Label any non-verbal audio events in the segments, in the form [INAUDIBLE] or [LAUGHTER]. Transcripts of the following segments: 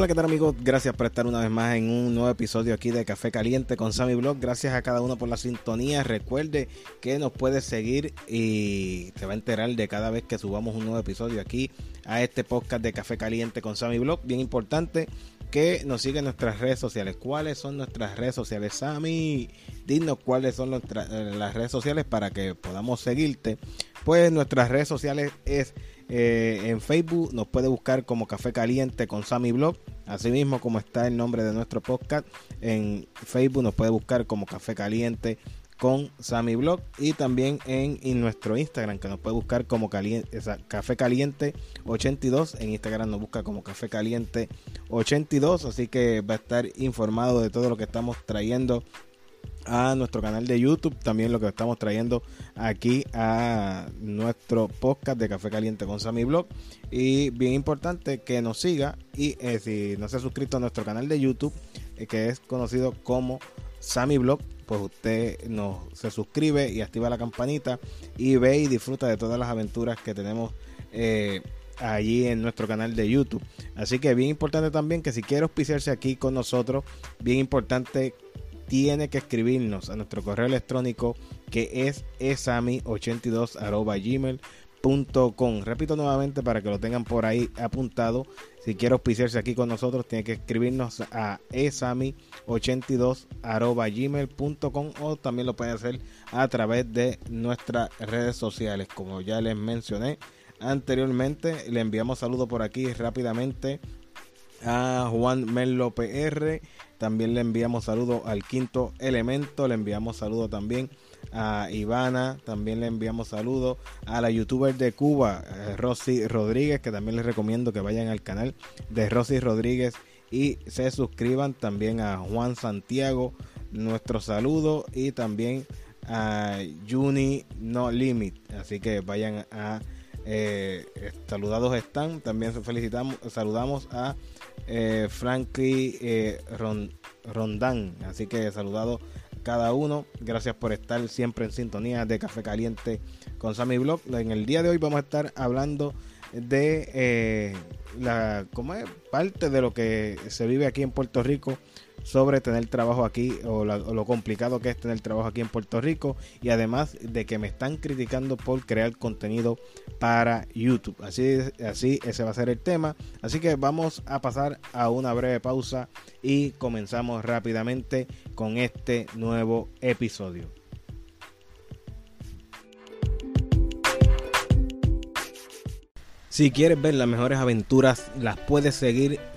Hola, ¿qué tal amigos? Gracias por estar una vez más en un nuevo episodio aquí de Café Caliente con Sammy Blog. Gracias a cada uno por la sintonía. Recuerde que nos puede seguir y te va a enterar de cada vez que subamos un nuevo episodio aquí a este podcast de Café Caliente con Sammy Blog. Bien importante que nos siga en nuestras redes sociales. ¿Cuáles son nuestras redes sociales, Sammy? Dinos cuáles son eh, las redes sociales para que podamos seguirte. Pues nuestras redes sociales es eh, en Facebook nos puede buscar como Café Caliente con Sammy Blog. Asimismo, como está el nombre de nuestro podcast, en Facebook nos puede buscar como Café Caliente con Sammy Blog. Y también en, nuestro Instagram que nos puede buscar como caliente, Café Caliente 82 en Instagram nos busca como Café Caliente 82 así que va a estar informado de todo lo que estamos trayendo a nuestro canal de YouTube, también lo que estamos trayendo aquí a nuestro podcast de Café Caliente con Sammy Blog. Y bien importante que nos siga y eh, si no se ha suscrito a nuestro canal de YouTube, eh, que es conocido como Sammy Blog, pues usted nos, se suscribe y activa la campanita y ve y disfruta de todas las aventuras que tenemos. Eh, allí en nuestro canal de YouTube. Así que bien importante también que si quiere auspiciarse aquí con nosotros, bien importante tiene que escribirnos a nuestro correo electrónico que es esami82.gmail.com. Repito nuevamente para que lo tengan por ahí apuntado. Si quiere auspiciarse aquí con nosotros, tiene que escribirnos a esami82.gmail.com o también lo puede hacer a través de nuestras redes sociales. Como ya les mencioné anteriormente, le enviamos saludos por aquí rápidamente a Juan Melo PR también le enviamos saludos al quinto elemento. Le enviamos saludos también a Ivana. También le enviamos saludos a la youtuber de Cuba, eh, Rosy Rodríguez, que también les recomiendo que vayan al canal de Rosy Rodríguez y se suscriban. También a Juan Santiago, nuestro saludo. Y también a Juni No Limit. Así que vayan a eh, saludados están. También felicitamos, saludamos a eh, Frankie eh, Rondán. Así que saludado cada uno. Gracias por estar siempre en sintonía de Café Caliente con Sammy Blog. En el día de hoy vamos a estar hablando de eh, la como es parte de lo que se vive aquí en Puerto Rico sobre tener trabajo aquí o, lo complicado que es tener trabajo aquí en Puerto Rico y además de que me están criticando por crear contenido para YouTube. Así, así ese va a ser el tema. Así que vamos a pasar a una breve pausa y comenzamos rápidamente con este nuevo episodio. Si quieres ver las mejores aventuras, las puedes seguir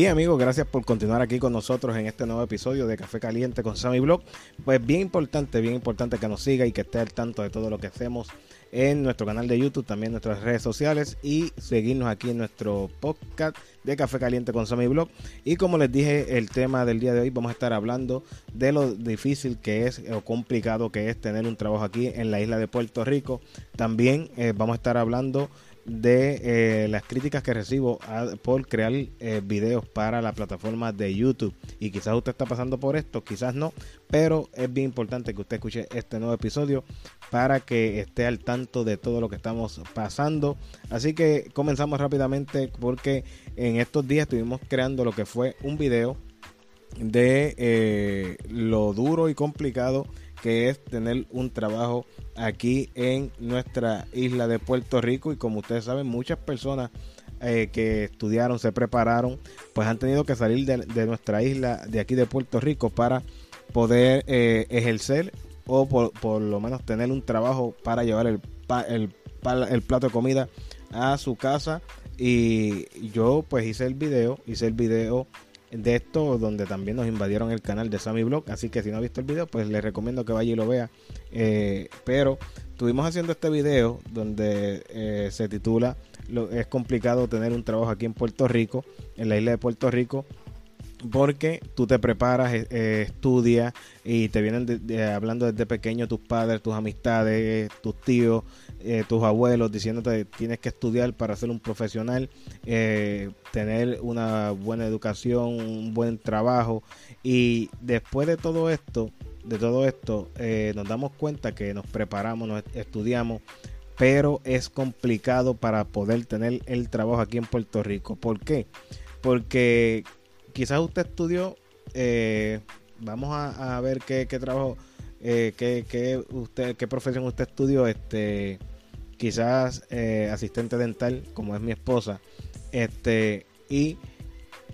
Bien amigos, gracias por continuar aquí con nosotros en este nuevo episodio de Café Caliente con Sammy Blog. Pues bien importante, bien importante que nos siga y que esté al tanto de todo lo que hacemos en nuestro canal de YouTube, también nuestras redes sociales y seguirnos aquí en nuestro podcast de Café Caliente con Sammy Blog. Y como les dije, el tema del día de hoy vamos a estar hablando de lo difícil que es o complicado que es tener un trabajo aquí en la isla de Puerto Rico. También eh, vamos a estar hablando de eh, las críticas que recibo por crear eh, videos para la plataforma de YouTube. Y quizás usted está pasando por esto, quizás no, pero es bien importante que usted escuche este nuevo episodio para que esté al tanto de todo lo que estamos pasando. Así que comenzamos rápidamente porque en estos días estuvimos creando lo que fue un video de eh, lo duro y complicado que es tener un trabajo aquí en nuestra isla de Puerto Rico. Y como ustedes saben muchas personas eh, que estudiaron, se prepararon, pues han tenido que salir de, nuestra isla de aquí de Puerto Rico para poder eh, ejercer o por, lo menos tener un trabajo para llevar el, el, el plato de comida a su casa. Y yo pues hice el video, hice el video de esto donde también nos invadieron el canal de Sammy Blog. Así que si no ha visto el video, pues les recomiendo que vaya y lo vea. Eh, pero estuvimos haciendo este video donde eh, se titula lo, Es complicado tener un trabajo aquí en Puerto Rico, en la isla de Puerto Rico. Porque tú te preparas, eh, eh, estudias y te vienen hablando desde pequeño tus padres, tus amistades, tus tíos, eh, tus abuelos, diciéndote tienes que estudiar para ser un profesional, tener una buena educación, un buen trabajo y después de todo esto, de todo esto, nos damos cuenta que nos preparamos, nos estudiamos, pero es complicado para poder tener el trabajo aquí en Puerto Rico. ¿Por qué? Porque quizás usted estudió, eh, vamos a, ver qué, trabajo, eh, qué, usted, qué profesión usted estudió, este, quizás eh, asistente dental, como es mi esposa, este, y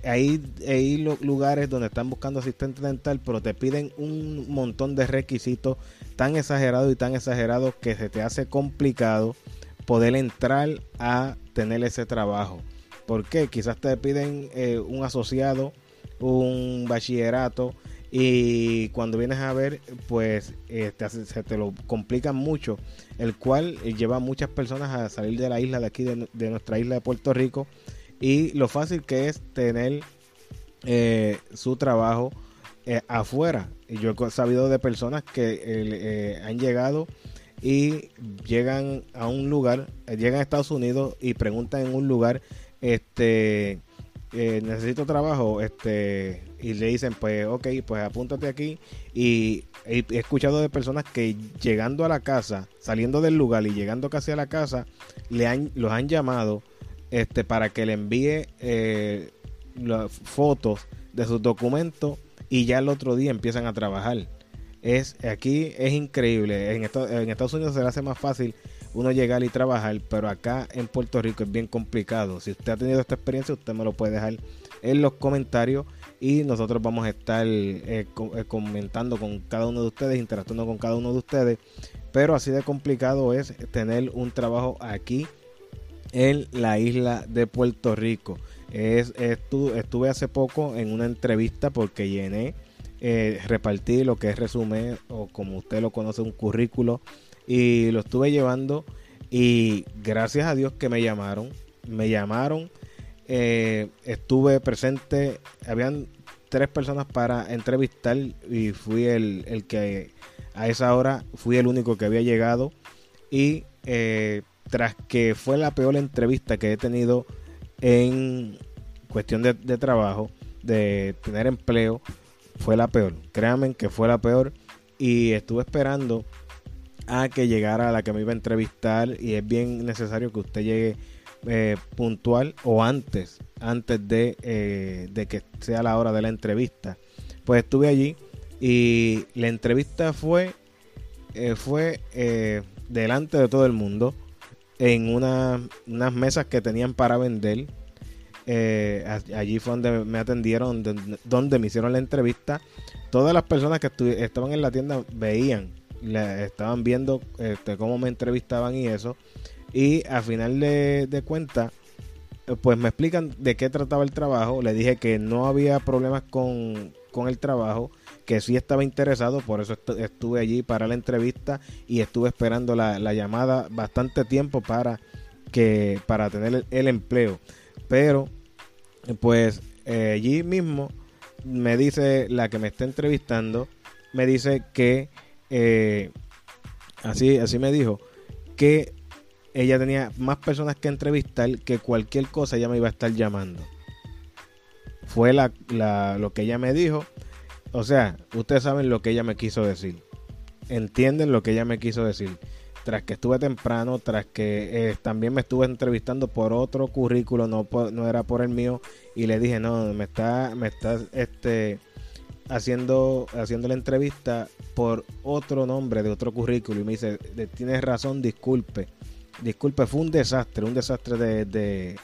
hay, hay lugares donde están buscando asistente dental, pero te piden un montón de requisitos tan exagerados y tan exagerados que se te hace complicado poder entrar a tener ese trabajo. ¿Por qué? Quizás te piden eh, un asociado, un bachillerato y cuando vienes a ver, pues eh, se te lo complican mucho, el cual lleva a muchas personas a salir de la isla de aquí, de, nuestra isla de Puerto Rico y lo fácil que es tener eh, su trabajo afuera. Y yo he sabido de personas que han llegado y llegan a un lugar, llegan a Estados Unidos y preguntan en un lugar este, eh, necesito trabajo, este, y le dicen, pues, ok, pues apúntate aquí. Y he, escuchado de personas que llegando a la casa, saliendo del lugar y llegando casi a la casa, le han, los han llamado este, para que le envíe eh, las fotos de sus documentos y ya el otro día empiezan a trabajar. Es, aquí es increíble. En, en Estados Unidos se le hace más fácil uno llegar y trabajar, pero acá en Puerto Rico es bien complicado. Si usted ha tenido esta experiencia, usted me lo puede dejar en los comentarios y nosotros vamos a estar eh, eh, comentando con cada uno de ustedes, interactuando con cada uno de ustedes. Pero así de complicado es tener un trabajo aquí en la isla de Puerto Rico. Es, estuve, hace poco en una entrevista porque llené, eh, repartí lo que es resumen o como usted lo conoce, un currículo y lo estuve llevando y gracias a Dios que me llamaron, me llamaron, eh, estuve presente, habían tres personas para entrevistar y fui el, que a esa hora fui el único que había llegado y eh, tras que fue la peor entrevista que he tenido en cuestión de, de trabajo, de tener empleo, fue la peor. Créanme que fue la peor y estuve esperando a que llegara a la que me iba a entrevistar y es bien necesario que usted llegue eh, puntual o antes, antes de, eh, de que sea la hora de la entrevista. Pues estuve allí y la entrevista fue, eh, fue delante de todo el mundo en una, unas mesas que tenían para vender. allí fue donde me atendieron, donde, donde, me hicieron la entrevista. Todas las personas que estaban en la tienda veían estaban viendo este, cómo me entrevistaban y eso. Y a final de, de cuentas, pues me explican de qué trataba el trabajo. Le dije que no había problemas con, el trabajo, que sí estaba interesado, por eso estuve allí para la entrevista y estuve esperando la, llamada bastante tiempo para que para tener el, empleo. Pero pues eh, allí mismo me dice la que me está entrevistando, me dice que eh, así, así me dijo, que ella tenía más personas que entrevistar que cualquier cosa ella me iba a estar llamando. Fue la, lo que ella me dijo. O sea, ustedes saben lo que ella me quiso decir. Entienden lo que ella me quiso decir. Tras que estuve temprano, tras que eh, también me estuve entrevistando por otro currículo, no, no era por el mío, y le dije, no, me está, me está, este, haciendo, haciendo la entrevista por otro nombre de otro currículo y me dice, tienes razón, disculpe. Disculpe, fue un desastre, un desastre de,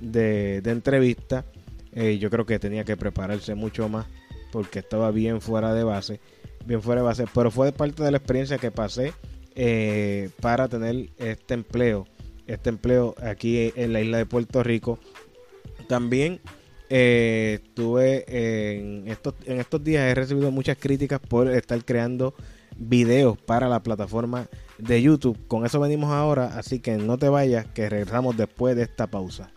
de, entrevista. Eh, yo creo que tenía que prepararse mucho más porque estaba bien fuera de base, bien fuera de base, pero fue parte de la experiencia que pasé eh, para tener este empleo, este empleo aquí en la isla de Puerto Rico. También eh, estuve en estos, en estos días he recibido muchas críticas por estar creando videos para la plataforma de YouTube. Con eso venimos ahora, así que no te vayas, que regresamos después de esta pausa.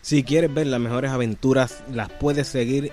Si quieres ver las mejores aventuras, las puedes seguir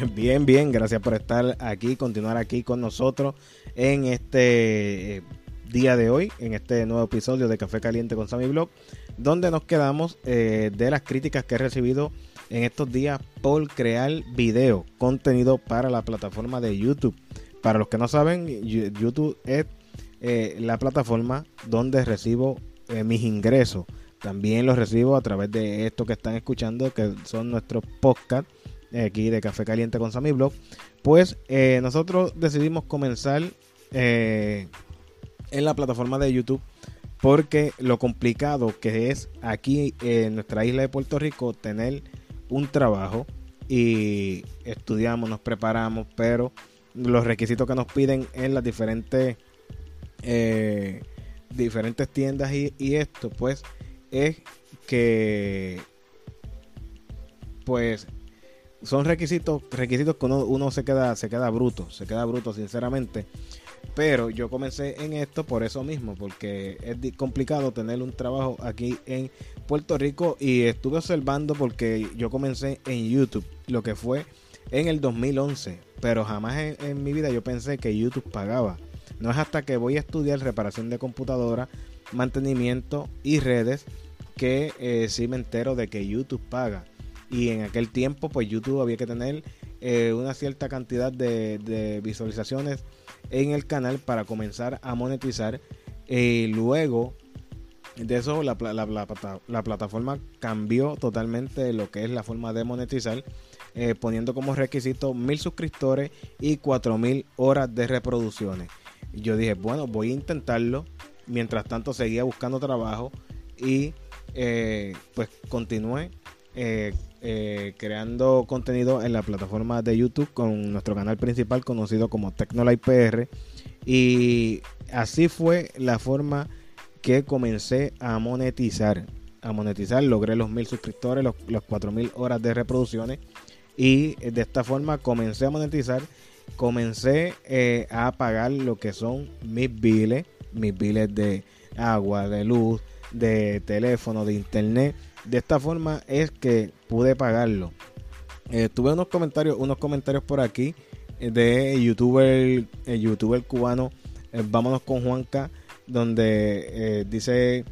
[LAUGHS] Bien, bien, gracias por estar aquí, continuar aquí con nosotros en este eh, día de hoy, en este nuevo episodio de Café Caliente con Sammy Blog, donde nos quedamos eh, de las críticas que he recibido en estos días por crear video, contenido para la plataforma de YouTube. Para los que no saben, YouTube es eh, la plataforma donde recibo mis ingresos. También los recibo a través de esto que están escuchando, que son nuestros podcasts aquí de Café Caliente con Sammy Blog, pues eh, nosotros decidimos comenzar eh, en la plataforma de YouTube porque lo complicado que es aquí en nuestra isla de Puerto Rico tener un trabajo y estudiamos, nos preparamos, pero los requisitos que nos piden en las diferentes eh, diferentes tiendas y, y esto pues es que pues son requisitos, requisitos que uno, se queda, se queda bruto, se queda bruto, sinceramente. Pero yo comencé en esto por eso mismo, porque es complicado tener un trabajo aquí en Puerto Rico y estuve observando porque yo comencé en YouTube, lo que fue en el 2011, pero jamás en, mi vida yo pensé que YouTube pagaba. No es hasta que voy a estudiar reparación de computadora, mantenimiento y redes que eh, sí me entero de que YouTube paga y en aquel tiempo pues YouTube había que tener eh, una cierta cantidad de, visualizaciones en el canal para comenzar a monetizar y luego de eso la, la, plataforma cambió totalmente lo que es la forma de monetizar eh, poniendo como requisito mil suscriptores y cuatro mil horas de reproducciones. Yo dije bueno voy a intentarlo mientras tanto seguía buscando trabajo y eh, pues continué eh, creando contenido en la plataforma de YouTube con nuestro canal principal conocido como Tecnolight PR. Y así fue la forma que comencé a monetizar. A monetizar, logré los mil suscriptores, los, los cuatro mil horas de reproducciones. Y de esta forma comencé a monetizar. Comencé eh, a pagar lo que son mis biles, mis biles de agua, de luz, de teléfono, de internet de esta forma es que pude pagarlo. Eh, tuve unos comentarios, unos comentarios por aquí eh, de youtuber, el youtuber cubano, eh, vámonos con Juanca, donde dice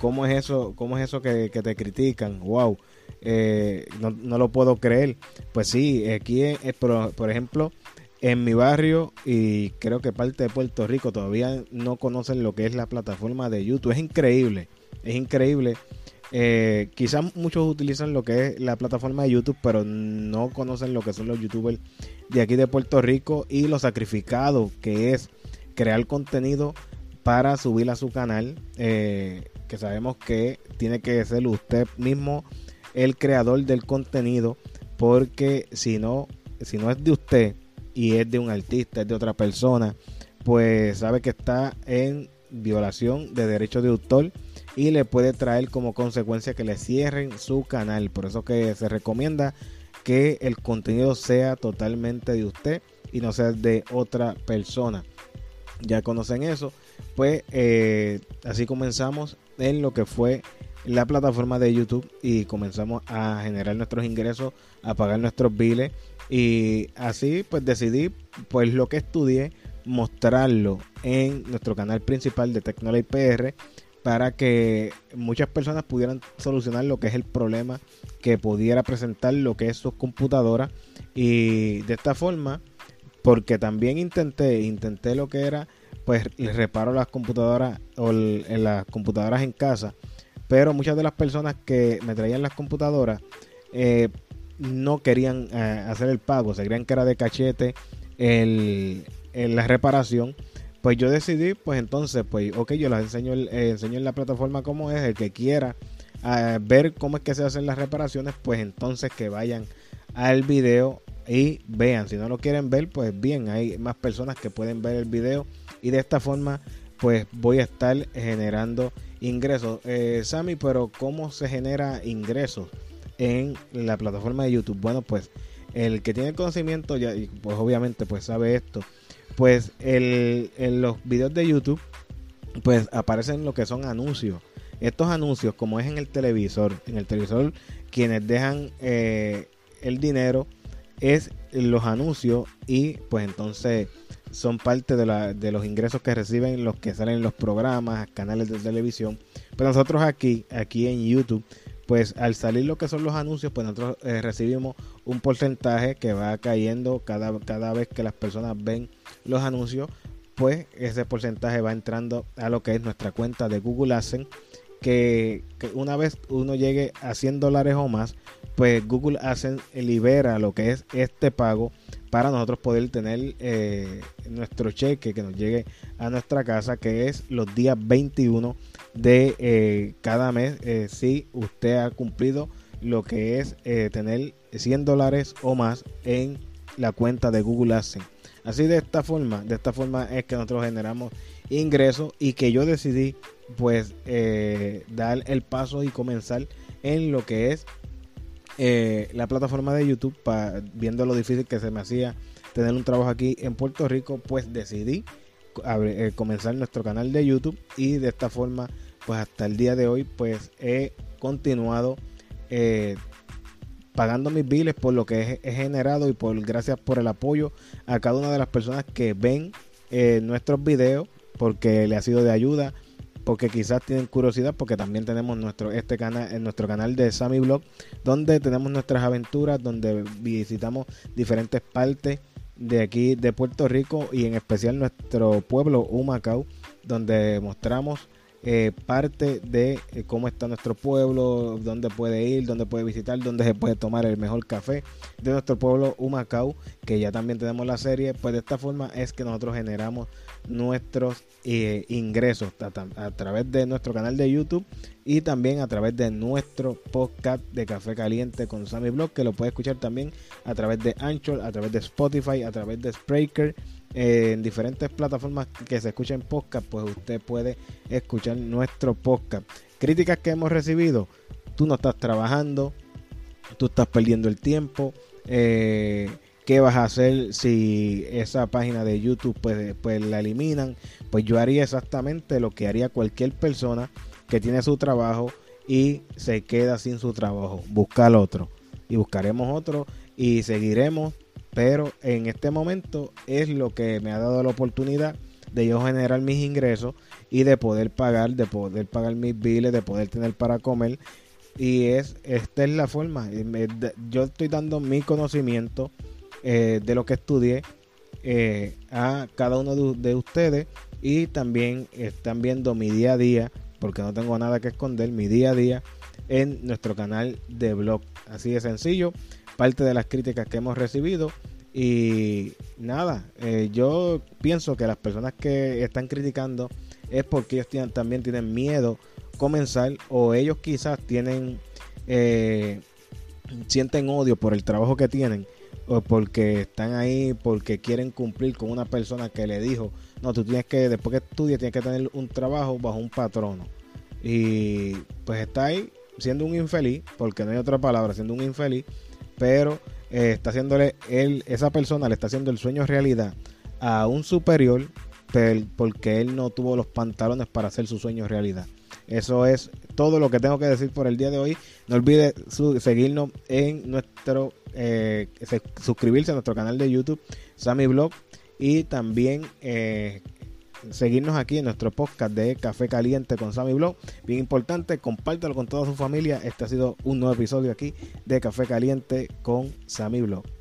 cómo es eso, cómo es eso que, te critican, wow, no, lo puedo creer. Pues sí, aquí por, por ejemplo, en mi barrio y creo que parte de Puerto Rico todavía no conocen lo que es la plataforma de YouTube. Es increíble, es increíble eh, quizás muchos utilizan lo que es la plataforma de YouTube, pero no conocen lo que son los youtubers de aquí de Puerto Rico y lo sacrificado que es crear contenido para subir a su canal. Eh, que sabemos que tiene que ser usted mismo el creador del contenido, porque si no, si no es de usted y es de un artista, es de otra persona, pues sabe que está en violación de derechos de autor y le puede traer como consecuencia que le cierren su canal. Por eso que se recomienda que el contenido sea totalmente de usted y no sea de otra persona. Ya conocen eso. Pues eh, así comenzamos en lo que fue la plataforma de YouTube y comenzamos a generar nuestros ingresos, a pagar nuestros biles y así pues decidí pues lo que estudié mostrarlo en nuestro canal principal de Tecnology PR para que muchas personas pudieran solucionar lo que es el problema que pudiera presentar lo que es sus computadoras y de esta forma porque también intenté intenté lo que era pues les reparo las computadoras o en las computadoras en casa. Pero muchas de las personas que me traían las computadoras eh, no querían eh, hacer el pago. Se creían que era de cachete el, la reparación pues yo decidí, pues entonces, pues, ok, yo les enseño, eh, enseño en la plataforma cómo es, el que quiera eh, ver cómo es que se hacen las reparaciones, pues entonces que vayan al video y vean. Si no lo quieren ver, pues bien, hay más personas que pueden ver el video y de esta forma pues voy a estar generando ingresos. Eh, Sammy, pero ¿cómo se genera ingresos en la plataforma de YouTube? Bueno, pues el que tiene conocimiento ya, pues obviamente pues sabe esto. Pues el, en los videos de YouTube pues aparecen lo que son anuncios. Estos anuncios, como es en el televisor, en el televisor quienes dejan eh, el dinero es los anuncios y pues entonces son parte de, la, de, los ingresos que reciben los que salen en los programas, canales de televisión. Pero nosotros aquí, aquí en YouTube, pues al salir lo que son los anuncios, pues nosotros eh, recibimos un porcentaje que va cayendo cada, cada vez que las personas ven los anuncios, pues ese porcentaje va entrando a lo que es nuestra cuenta de Google AdSense, que, una vez uno llegue a 100 dólares o más, pues Google AdSense libera lo que es este pago para nosotros poder tener eh, nuestro cheque que nos llegue a nuestra casa, que es los días 21 de eh, cada mes, eh, si usted ha cumplido lo que es tener 100 dólares o más en la cuenta de Google AdSense. Así de esta forma, de esta forma es que nosotros generamos ingresos y que yo decidí pues dar el paso y comenzar en lo que es eh, la plataforma de YouTube, viendo lo difícil que se me hacía tener un trabajo aquí en Puerto Rico, pues decidí eh, comenzar nuestro canal de YouTube y de esta forma, pues hasta el día de hoy, pues he continuado eh, pagando mis biles por lo que he, generado y por gracias por el apoyo a cada una de las personas que ven nuestros videos porque le ha sido de ayuda porque quizás tienen curiosidad porque también tenemos nuestro este canal en nuestro canal de Sammy Blog donde tenemos nuestras aventuras donde visitamos diferentes partes de aquí de Puerto Rico y en especial nuestro pueblo Humacao donde mostramos eh, parte de eh, cómo está nuestro pueblo, dónde puede ir, dónde puede visitar, dónde se puede tomar el mejor café de nuestro pueblo Humacao, que ya también tenemos la serie. Pues de esta forma es que nosotros generamos nuestros eh, ingresos a, través de nuestro canal de YouTube y también a través de nuestro podcast de Café Caliente con Sammy Blog, que lo puede escuchar también a través de Anchor, a través de Spotify, a través de Spreaker en diferentes plataformas que se escuchen podcast, pues usted puede escuchar nuestro podcast. Críticas que hemos recibido, tú no estás trabajando, tú estás perdiendo el tiempo. Eh, ¿Qué vas a hacer si esa página de YouTube pues, pues la eliminan? Pues yo haría exactamente lo que haría cualquier persona que tiene su trabajo y se queda sin su trabajo. Buscar otro. Y buscaremos otro y seguiremos pero en este momento es lo que me ha dado la oportunidad de yo generar mis ingresos y de poder pagar, de poder pagar mis biles, de poder tener para comer. Y es esta es la forma. Yo estoy dando mi conocimiento eh, de lo que estudié eh, a cada uno de, ustedes y también están viendo mi día a día, porque no tengo nada que esconder, mi día a día en nuestro canal de blog. Así de sencillo parte de las críticas que hemos recibido. Y nada, eh, yo pienso que las personas que están criticando es porque ellos también tienen miedo comenzar o ellos quizás tienen eh, sienten odio por el trabajo que tienen o porque están ahí porque quieren cumplir con una persona que le dijo no tú tienes que después que estudies tienes que tener un trabajo bajo un patrono y pues está ahí siendo un infeliz porque no hay otra palabra siendo un infeliz pero eh, está haciéndole él, esa persona le está haciendo el sueño realidad a un superior porque él no tuvo los pantalones para hacer su sueño realidad. Eso es todo lo que tengo que decir por el día de hoy. No olvide seguirnos en nuestro, eh, suscribirse a nuestro canal de YouTube, Sammy Blog, y también eh, seguirnos aquí en nuestro podcast de Café Caliente con Sammy Blog. Bien importante, compártelo con toda su familia. Este ha sido un nuevo episodio aquí de Café Caliente con Sammy Blog.